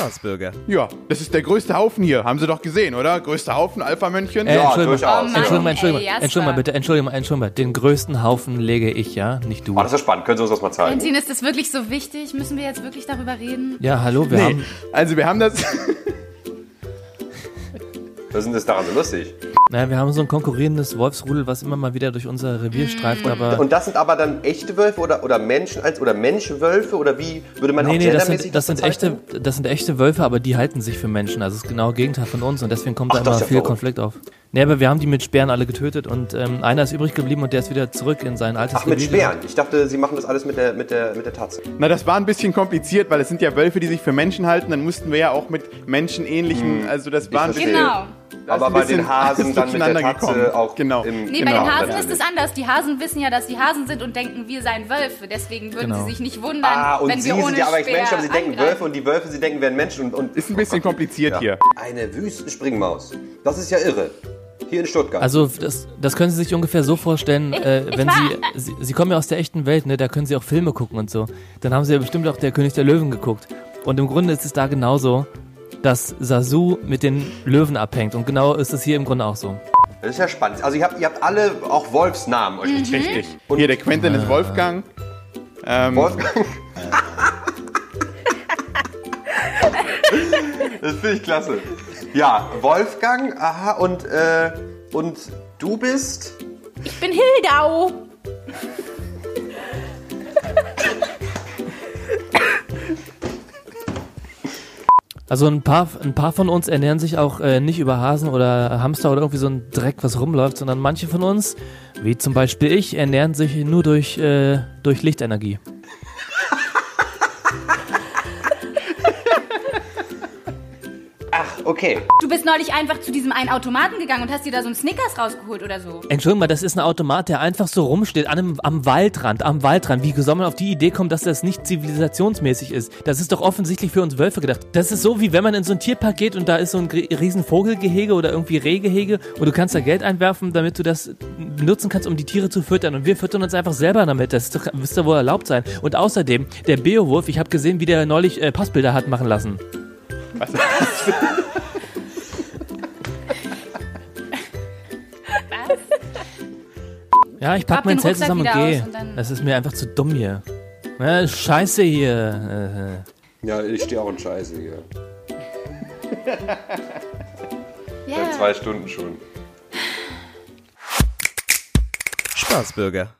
Spaßbürger. Ja, das ist der größte Haufen hier. Haben Sie doch gesehen, oder? Größter Haufen, Alpha-Männchen. Äh, Ja, Entschuldigung, durchaus. mal, Entschuldigung, Entschuldigung, ey. Entschuldigung mal bitte, Entschuldigung mal, Entschuldigung mal. Den größten Haufen lege ich, ja, nicht du. Oh, das ist spannend. Können Sie uns das mal zeigen? Valentin, ist das wirklich so wichtig? Müssen wir jetzt wirklich darüber reden? Ja, hallo, wir Nee, haben. also wir haben das. Was ist denn das daran so lustig? Naja, wir haben so ein konkurrierendes Wolfsrudel, was immer mal wieder durch unser Revier streift, aber. Und das sind aber dann echte Wölfe oder, oder Menschen als oder Menschwölfe oder wie würde man Nee, auch nee, das sind, das, sind bezeichnen? echte, das sind echte Wölfe, aber die halten sich für Menschen. Also das ist genau das Gegenteil von uns und deswegen kommt Ach, da das immer ist ja viel verrückt. Konflikt auf. Nee, aber wir haben die mit Speeren alle getötet und ähm, einer ist übrig geblieben und der ist wieder zurück in sein altes Ach, mit Revier Speeren. Ich dachte, Sie machen das alles mit der, mit der, mit der Tatze. Na, das war ein bisschen kompliziert, weil es sind ja Wölfe, die sich für Menschen halten. Dann mussten wir ja auch mit menschenähnlichen, also das war ein bisschen. Genau. Das Aber bei den Hasen dann mit der Tatze gekommen. auch Genau. im- Nee, Genau, bei den Hasen natürlich. ist es anders. Die Hasen wissen ja, dass die Hasen sind und denken, wir seien Wölfe. Deswegen würden Genau. sie sich nicht wundern, Ah, und wenn Sie wir ohne sind ja aber nicht Speer Menschen, aber Sie denken angreifen. Wölfe und die Wölfe, Sie denken, wären Menschen. Und, und Ist ein bisschen kompliziert hier. Eine Wüstenspringmaus. Das ist ja irre. Hier in Stuttgart. Also das, das können Sie sich ungefähr so vorstellen, äh, ich wenn war- Sie, Sie, Sie kommen ja aus der echten Welt, ne, da können Sie auch Filme gucken und so. Dann haben Sie ja bestimmt auch der König der Löwen geguckt. Und im Grunde ist es da genauso, dass Sasu mit den Löwen abhängt. Und genau ist es hier im Grunde auch so. das ist ja spannend. Also ihr habt, ihr habt alle auch Wolfsnamen euch Mhm. Richtig. Hier, der Quentin ist Wolfgang. Ähm, Wolfgang. das finde ich klasse. Ja, Wolfgang, aha, und, äh, und du bist? Ich bin Hildau. Also ein paar, ein paar von uns ernähren sich auch äh, nicht über Hasen oder Hamster oder irgendwie so ein Dreck, was rumläuft, sondern manche von uns, wie zum Beispiel ich, ernähren sich nur durch, äh, durch Lichtenergie. Okay. Du bist neulich einfach zu diesem einen Automaten gegangen und hast dir da so einen Snickers rausgeholt oder so. Entschuldigung mal, das ist ein Automat, der einfach so rumsteht, an einem, am Waldrand, am Waldrand. Wie soll man auf die Idee kommen, dass das nicht zivilisationsmäßig ist? Das ist doch offensichtlich für uns Wölfe gedacht. Das ist so, wie wenn man in so ein Tierpark geht und da ist so ein riesen Vogelgehege oder irgendwie Rehgehege und du kannst da Geld einwerfen, damit du das benutzen kannst, um die Tiere zu füttern. Und wir füttern uns einfach selber damit. Das ist doch, müsste wohl erlaubt sein. Und außerdem, der Beowulf, ich habe gesehen, wie der neulich äh, Passbilder hat machen lassen. Ja, ich pack mein Zelt zusammen und gehe. Das ist mir einfach zu dumm hier. Ja, scheiße hier. Ja, ich stehe auch in Scheiße hier. Ja. Seit zwei Stunden schon. Spaßbürger.